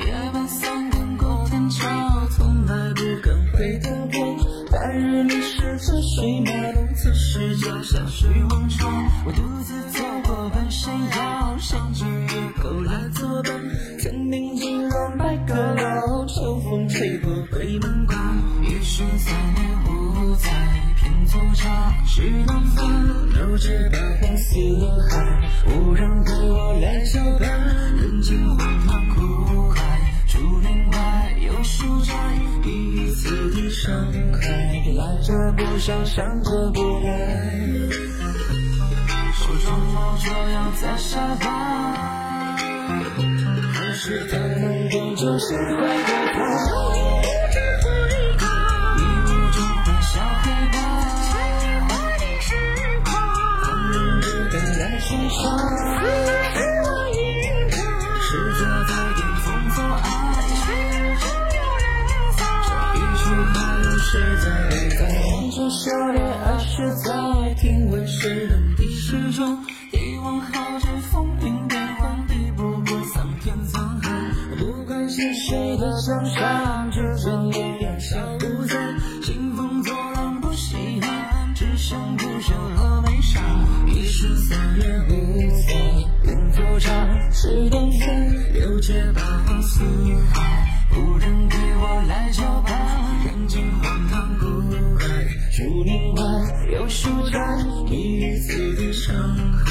夜半三更过天桥从来不敢回头看白日里是车水马龙此时脚下是忘川我独自走过半山腰山间野狗来作伴层林尽染百舸流秋风吹过北门关一瞬三年五载品粗茶食淡饭六界八荒四海无人与我来叫板人间荒次的伤害，来者不善，善者不来。手中握着要在沙发，还是他能够就心怀过他？着笑脸，爱是在听闻世人的时钟。一往浩劫，风云变幻，抵不过桑田沧海。不管是谁的江山，只争力量消不在。兴风作浪不稀罕，只剩不朽和悲伤。一生三月五载，云作茶，是缘分，六界八荒四海，无人对我来交伴。人间荒唐古竹林外有书斋，一次的伤害，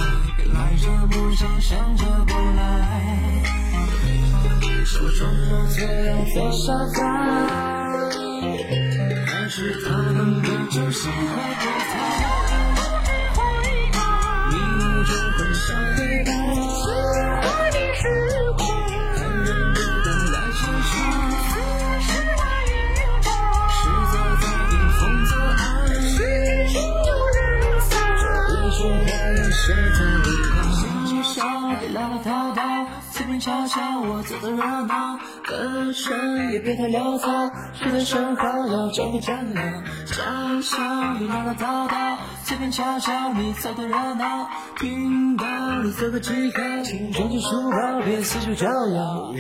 来者不善，善者不来。手中握着要在沙发，还是他们的酒心怀过他。话又是在离旁。星际上别浪滔滔，随便瞧瞧我凑的热闹。歌声也别太潦草，谁的声号要站不站了？家乡别唠唠叨叨，随便瞧瞧你凑的热闹。听到你做个记号，请装进书包，别四处招摇。